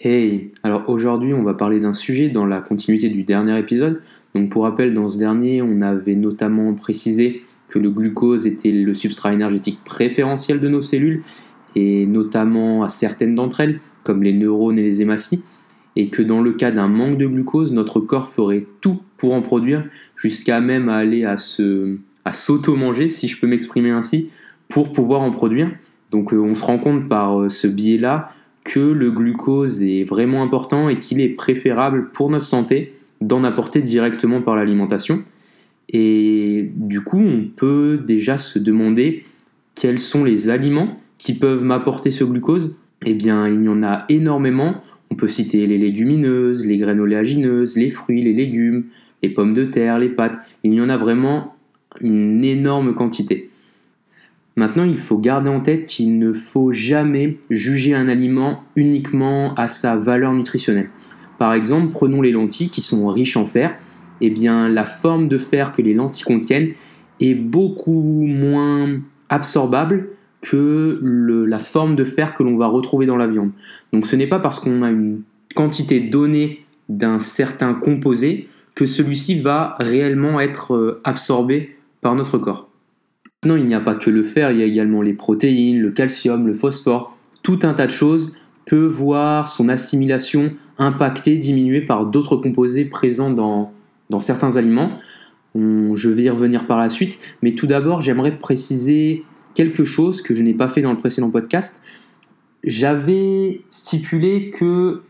Hey, alors aujourd'hui on va parler d'un sujet dans la continuité du dernier épisode. Donc pour rappel, dans ce dernier, on avait notamment précisé que le glucose était le substrat énergétique préférentiel de nos cellules, et notamment à certaines d'entre elles, comme les neurones et les hématies, et que dans le cas d'un manque de glucose, notre corps ferait tout pour en produire, jusqu'à même aller à se à s'auto-manger, si je peux m'exprimer ainsi, pour pouvoir en produire. Donc euh, on se rend compte par euh, ce biais-là que le glucose est vraiment important et qu'il est préférable pour notre santé d'en apporter directement par l'alimentation. Et du coup, on peut déjà se demander quels sont les aliments qui peuvent m'apporter ce glucose. Eh bien, il y en a énormément. On peut citer les légumineuses, les graines oléagineuses, les fruits, les légumes, les pommes de terre, les pâtes. Il y en a vraiment une énorme quantité. Maintenant, il faut garder en tête qu'il ne faut jamais juger un aliment uniquement à sa valeur nutritionnelle. Par exemple, prenons les lentilles qui sont riches en fer. Eh bien, la forme de fer que les lentilles contiennent est beaucoup moins absorbable que la forme de fer que l'on va retrouver dans la viande. Donc ce n'est pas parce qu'on a une quantité donnée d'un certain composé que celui-ci va réellement être euh, absorbé par notre corps. Il n'y a pas que le fer, il y a également les protéines, le calcium, le phosphore. Tout un tas de choses peut voir son assimilation impactée, diminuée par d'autres composés présents dans, dans certains aliments. je vais y revenir par la suite, mais tout d'abord, j'aimerais préciser quelque chose que je n'ai pas fait dans le précédent podcast. J'avais stipulé que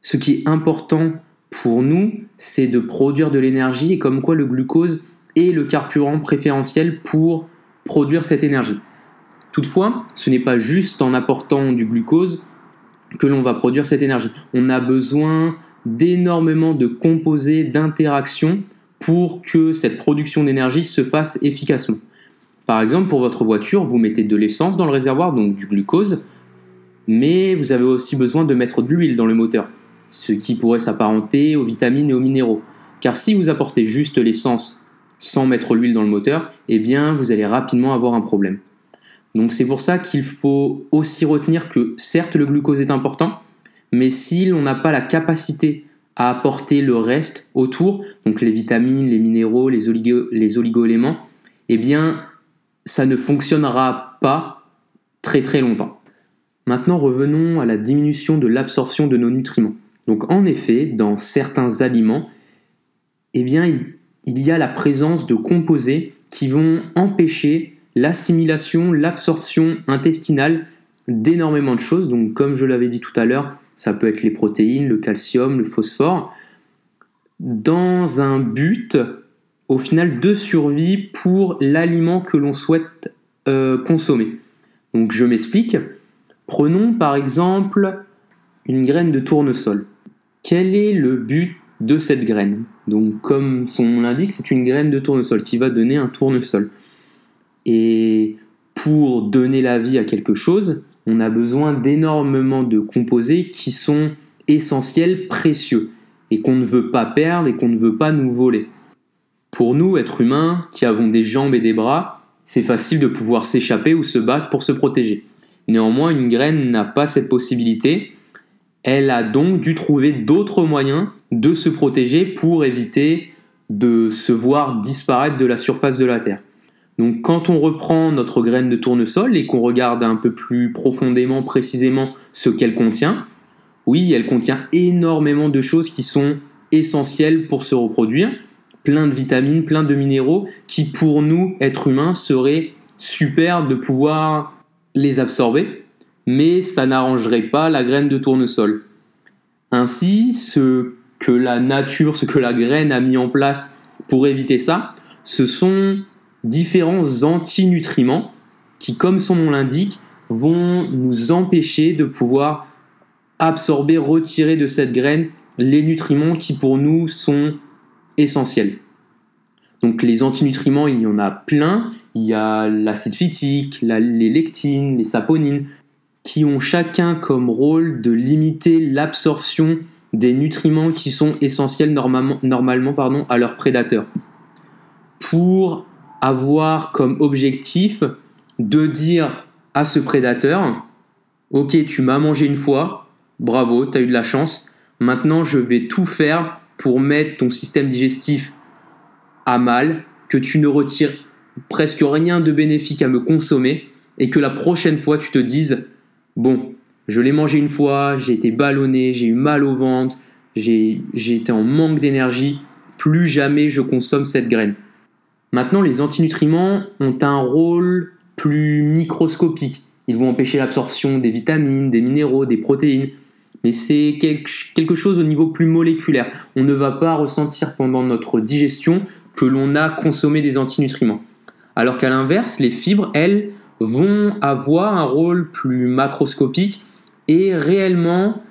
ce qui est important pour nous, c'est de produire de l'énergie et comme quoi le glucose est le carburant préférentiel pour produire cette énergie. Toutefois, ce n'est pas juste en apportant du glucose que l'on va produire cette énergie. On a besoin d'énormément de composés, d'interactions pour que cette production d'énergie se fasse efficacement. Par exemple, pour votre voiture, vous mettez de l'essence dans le réservoir, donc du glucose, mais vous avez aussi besoin de mettre de l'huile dans le moteur, ce qui pourrait s'apparenter aux vitamines et aux minéraux. Car si vous apportez juste l'essence sans mettre l'huile dans le moteur, eh bien vous allez rapidement avoir un problème. Donc c'est pour ça qu'il faut aussi retenir que certes le glucose est important, mais si l'on n'a pas la capacité à apporter le reste autour, donc les vitamines, les minéraux, les, oligo, les oligo-éléments, eh bien ça ne fonctionnera pas très très longtemps. Maintenant revenons à la diminution de l'absorption de nos nutriments. Donc en effet, dans certains aliments, eh bien il il y a la présence de composés qui vont empêcher l'assimilation, l'absorption intestinale d'énormément de choses. Donc comme je l'avais dit tout à l'heure, ça peut être les protéines, le calcium, le phosphore, dans un but au final de survie pour l'aliment que l'on souhaite euh, consommer. Donc je m'explique. Prenons par exemple une graine de tournesol. Quel est le but de cette graine? Donc comme son nom l'indique, c'est une graine de tournesol qui va donner un tournesol. Et pour donner la vie à quelque chose, on a besoin d'énormément de composés qui sont essentiels, précieux, et qu'on ne veut pas perdre et qu'on ne veut pas nous voler. Pour nous, êtres humains, qui avons des jambes et des bras, c'est facile de pouvoir s'échapper ou se battre pour se protéger. Néanmoins, une graine n'a pas cette possibilité. Elle a donc dû trouver d'autres moyens de se protéger pour éviter de se voir disparaître de la surface de la Terre. Donc quand on reprend notre graine de tournesol et qu'on regarde un peu plus profondément, précisément ce qu'elle contient, oui, elle contient énormément de choses qui sont essentielles pour se reproduire, plein de vitamines, plein de minéraux qui pour nous, êtres humains, seraient super de pouvoir les absorber, mais ça n'arrangerait pas la graine de tournesol. Ainsi, ce la nature, ce que la graine a mis en place pour éviter ça, ce sont différents antinutriments qui, comme son nom l'indique, vont nous empêcher de pouvoir absorber, retirer de cette graine les nutriments qui pour nous sont essentiels. Donc les antinutriments, il y en a plein. Il y a l'acide phytique, les lectines, les saponines, qui ont chacun comme rôle de limiter l'absorption des nutriments qui sont essentiels normalement, normalement pardon, à leurs prédateurs. Pour avoir comme objectif de dire à ce prédateur, ok, tu m'as mangé une fois, bravo, tu as eu de la chance. Maintenant, je vais tout faire pour mettre ton système digestif à mal, que tu ne retires presque rien de bénéfique à me consommer et que la prochaine fois tu te dises bon, je l'ai mangé une fois, j'ai été ballonné, j'ai eu mal au ventre, j'ai été en manque d'énergie, plus jamais je consomme cette graine. Maintenant, les antinutriments ont un rôle plus microscopique. Ils vont empêcher l'absorption des vitamines, des minéraux, des protéines. Mais c'est quelque chose au niveau plus moléculaire. On ne va pas ressentir pendant notre digestion que l'on a consommé des antinutriments. Alors qu'à l'inverse, les fibres, elles, vont avoir un rôle plus macroscopique et réellement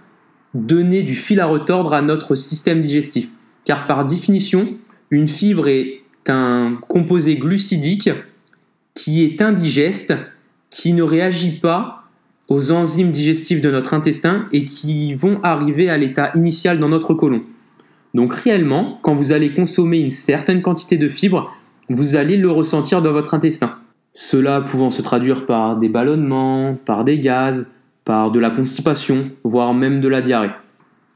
donner du fil à retordre à notre système digestif. Car par définition, une fibre est un composé glucidique qui est indigeste, qui ne réagit pas aux enzymes digestives de notre intestin et qui vont arriver à l'état initial dans notre côlon. Donc réellement, quand vous allez consommer une certaine quantité de fibres, vous allez le ressentir dans votre intestin. Cela pouvant se traduire par des ballonnements, par des gaz, par de la constipation, voire même de la diarrhée.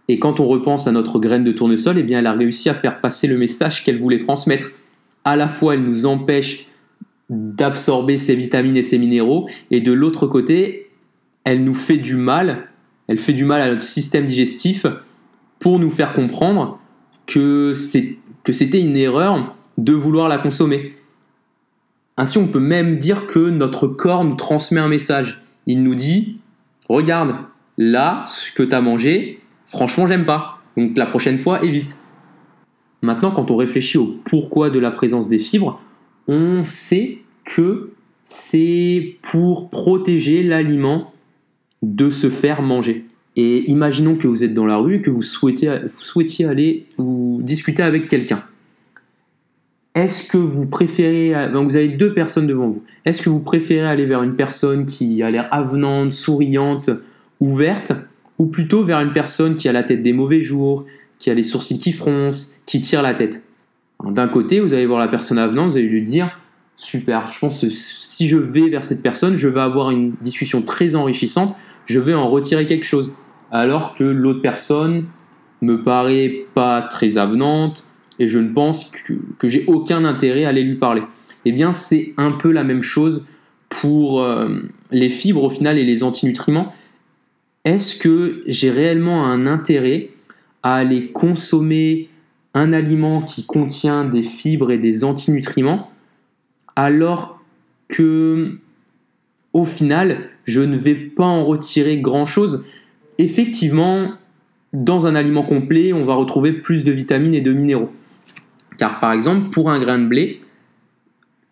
Et quand on repense à notre graine de tournesol, eh bien elle a réussi à faire passer le message qu'elle voulait transmettre. À la fois, elle nous empêche d'absorber ces vitamines et ces minéraux, et de l'autre côté, elle nous fait du mal, elle fait du mal à notre système digestif pour nous faire comprendre que c'était une erreur de vouloir la consommer. Ainsi, on peut même dire que notre corps nous transmet un message. Il nous dit, regarde, là, ce que tu as mangé, franchement, j'aime pas. Donc la prochaine fois, évite. Maintenant, quand on réfléchit au pourquoi de la présence des fibres, on sait que c'est pour protéger l'aliment de se faire manger. Et imaginons que vous êtes dans la rue que vous vous souhaitiez aller ou discuter avec quelqu'un. Est-ce que vous préférez, vous avez deux personnes devant vous, est-ce que vous préférez aller vers une personne qui a l'air avenante, souriante, ouverte, ou plutôt vers une personne qui a la tête des mauvais jours, qui a les sourcils qui froncent, qui tire la tête? D'un côté, vous allez voir la personne avenante, vous allez lui dire super, je pense que si je vais vers cette personne, je vais avoir une discussion très enrichissante, je vais en retirer quelque chose. Alors que l'autre personne me paraît pas très avenante, et je ne pense que, j'ai aucun intérêt à aller lui parler. Eh bien, c'est un peu la même chose pour euh, les fibres au final et les antinutriments. Est-ce que j'ai réellement un intérêt à aller consommer un aliment qui contient des fibres et des antinutriments alors que au final, je ne vais pas en retirer grand-chose? Effectivement, dans un aliment complet, on va retrouver plus de vitamines et de minéraux. Car par exemple, pour un grain de blé,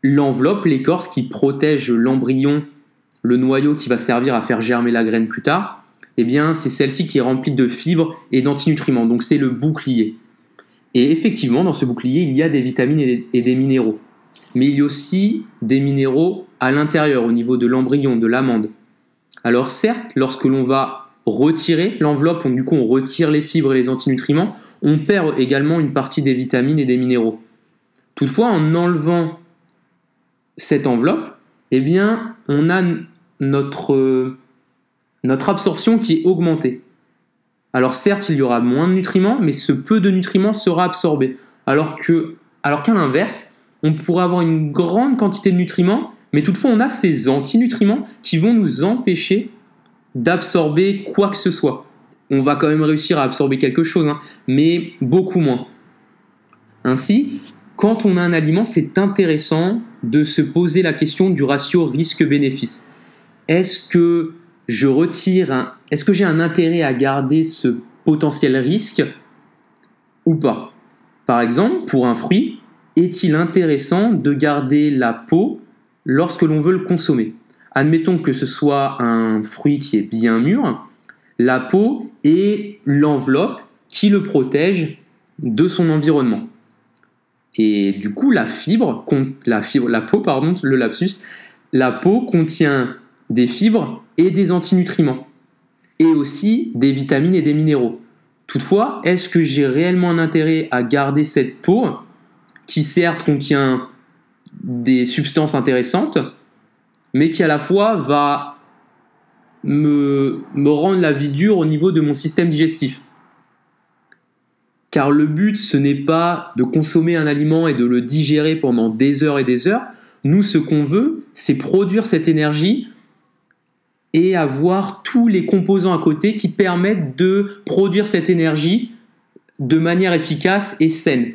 l'enveloppe, l'écorce qui protège l'embryon, le noyau qui va servir à faire germer la graine plus tard, eh bien, c'est celle-ci qui est remplie de fibres et d'antinutriments. Donc, c'est le bouclier. Et effectivement, dans ce bouclier, il y a des vitamines et des minéraux. Mais il y a aussi des minéraux à l'intérieur, au niveau de l'embryon, de l'amande. Alors certes, lorsque l'on va retirer l'enveloppe, du coup on retire les fibres et les antinutriments, on perd également une partie des vitamines et des minéraux. Toutefois, en enlevant cette enveloppe, eh bien, on a notre, notre absorption qui est augmentée. Alors certes, il y aura moins de nutriments, mais ce peu de nutriments sera absorbé. Alors alors qu'à l'inverse, on pourrait avoir une grande quantité de nutriments, mais toutefois on a ces antinutriments qui vont nous empêcher d'absorber quoi que ce soit on va quand même réussir à absorber quelque chose, hein, mais beaucoup moins. Ainsi, quand on a un aliment, c'est intéressant de se poser la question du ratio risque-bénéfice. Est-ce que je retire est-ce que j'ai un intérêt à garder ce potentiel risque ou pas? Par exemple, pour un fruit, est-il intéressant de garder la peau lorsque l'on veut le consommer? Admettons que ce soit un fruit qui est bien mûr, la peau est l'enveloppe qui le protège de son environnement. Et du coup, la fibre, la, peau, pardon, le lapsus, la peau contient des fibres et des antinutriments, et aussi des vitamines et des minéraux. Toutefois, est-ce que j'ai réellement un intérêt à garder cette peau, qui certes contient des substances intéressantes, mais qui à la fois va me, me rendre la vie dure au niveau de mon système digestif. Car le but, ce n'est pas de consommer un aliment et de le digérer pendant des heures et des heures. Nous, ce qu'on veut, c'est produire cette énergie et avoir tous les composants à côté qui permettent de produire cette énergie de manière efficace et saine.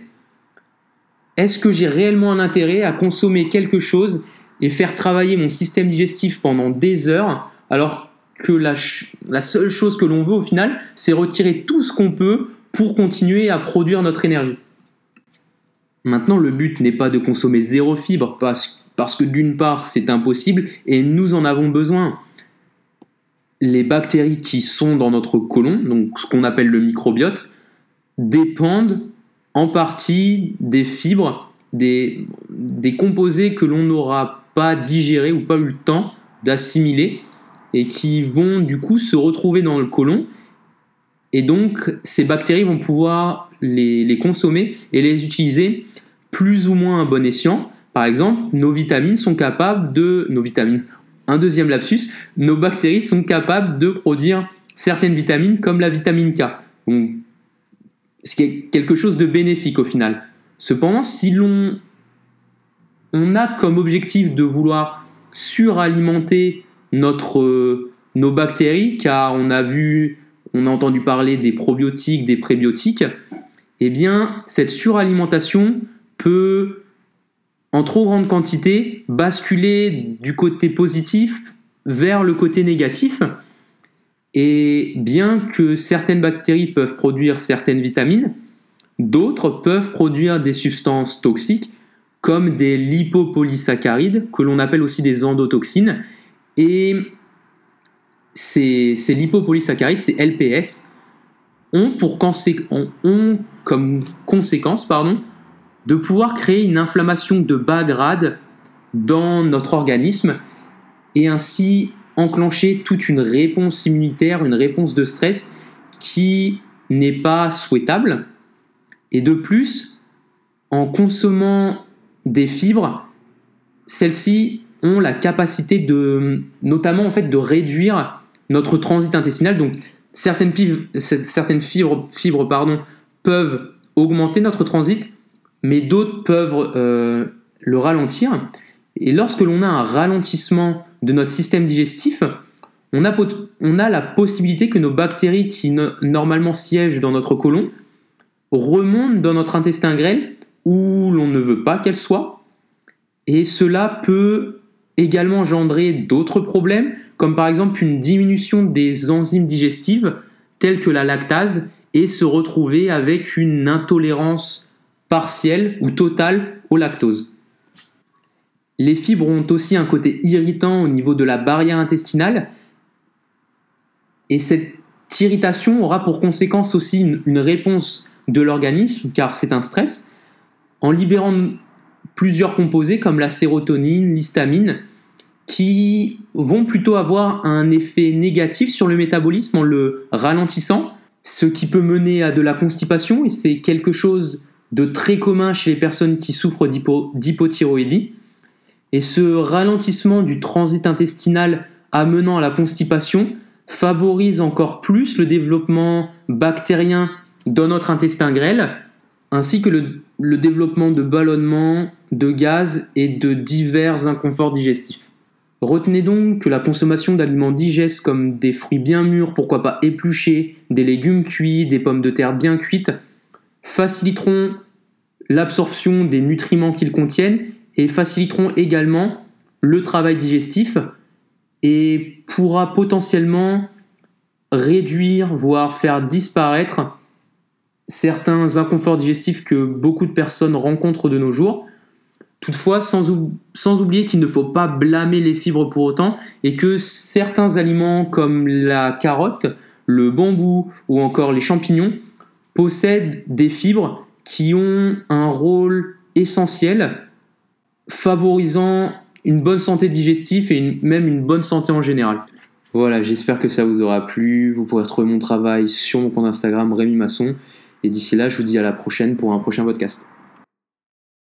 Est-ce que j'ai réellement un intérêt à consommer quelque chose et faire travailler mon système digestif pendant des heures alors que la, seule chose que l'on veut au final, c'est retirer tout ce qu'on peut pour continuer à produire notre énergie. Maintenant, le but n'est pas de consommer zéro fibre parce, que d'une part, c'est impossible et nous en avons besoin. Les bactéries qui sont dans notre côlon, donc ce qu'on appelle le microbiote, dépendent en partie des fibres, des, des composés que l'on n'aura pas digérés ou pas eu le temps d'assimiler et qui vont du coup se retrouver dans le côlon. Et donc, ces bactéries vont pouvoir les, les consommer et les utiliser plus ou moins à bon escient. Par exemple, nos vitamines sont capables de... Nos vitamines, un deuxième lapsus, nos bactéries sont capables de produire certaines vitamines comme la vitamine K. Donc, c'est quelque chose de bénéfique au final. Cependant, si l'on on a comme objectif de vouloir suralimenter notre, nos bactéries, car on a vu, on a entendu parler des probiotiques, des prébiotiques, eh bien, cette suralimentation peut, en trop grande quantité, basculer du côté positif vers le côté négatif. Et bien que certaines bactéries peuvent produire certaines vitamines, d'autres peuvent produire des substances toxiques comme des lipopolysaccharides, que l'on appelle aussi des endotoxines, et ces, lipopolysaccharides, ces LPS, ont, pour ont comme conséquence pardon, de pouvoir créer une inflammation de bas grade dans notre organisme et ainsi enclencher toute une réponse immunitaire, une réponse de stress qui n'est pas souhaitable. Et de plus, en consommant des fibres, celles-ci ont la capacité de, notamment en fait, de réduire notre transit intestinal. Donc, certaines, fibres, fibres pardon, peuvent augmenter notre transit, mais d'autres peuvent euh, le ralentir. Et lorsque l'on a un ralentissement de notre système digestif, on a, on a la possibilité que nos bactéries qui normalement siègent dans notre côlon remontent dans notre intestin grêle où l'on ne veut pas qu'elles soient. Et cela peut également engendrer d'autres problèmes, comme par exemple une diminution des enzymes digestives telles que la lactase et se retrouver avec une intolérance partielle ou totale au lactose. Les fibres ont aussi un côté irritant au niveau de la barrière intestinale et cette irritation aura pour conséquence aussi une réponse de l'organisme car c'est un stress en libérant plusieurs composés comme la sérotonine, l'histamine, qui vont plutôt avoir un effet négatif sur le métabolisme en le ralentissant, ce qui peut mener à de la constipation, et c'est quelque chose de très commun chez les personnes qui souffrent d'hypothyroïdie. Et ce ralentissement du transit intestinal amenant à la constipation favorise encore plus le développement bactérien dans notre intestin grêle, ainsi que le, le développement de ballonnements, de gaz et de divers inconforts digestifs. Retenez donc que la consommation d'aliments digestes comme des fruits bien mûrs, pourquoi pas épluchés, des légumes cuits, des pommes de terre bien cuites, faciliteront l'absorption des nutriments qu'ils contiennent et faciliteront également le travail digestif et pourra potentiellement réduire, voire faire disparaître certains inconforts digestifs que beaucoup de personnes rencontrent de nos jours. Toutefois, sans, oublier qu'il ne faut pas blâmer les fibres pour autant et que certains aliments comme la carotte, le bambou ou encore les champignons possèdent des fibres qui ont un rôle essentiel favorisant une bonne santé digestive et même une bonne santé en général. Voilà, j'espère que ça vous aura plu. Vous pourrez retrouver mon travail sur mon compte Instagram Rémi Masson. Et d'ici là, je vous dis à la prochaine pour un prochain podcast.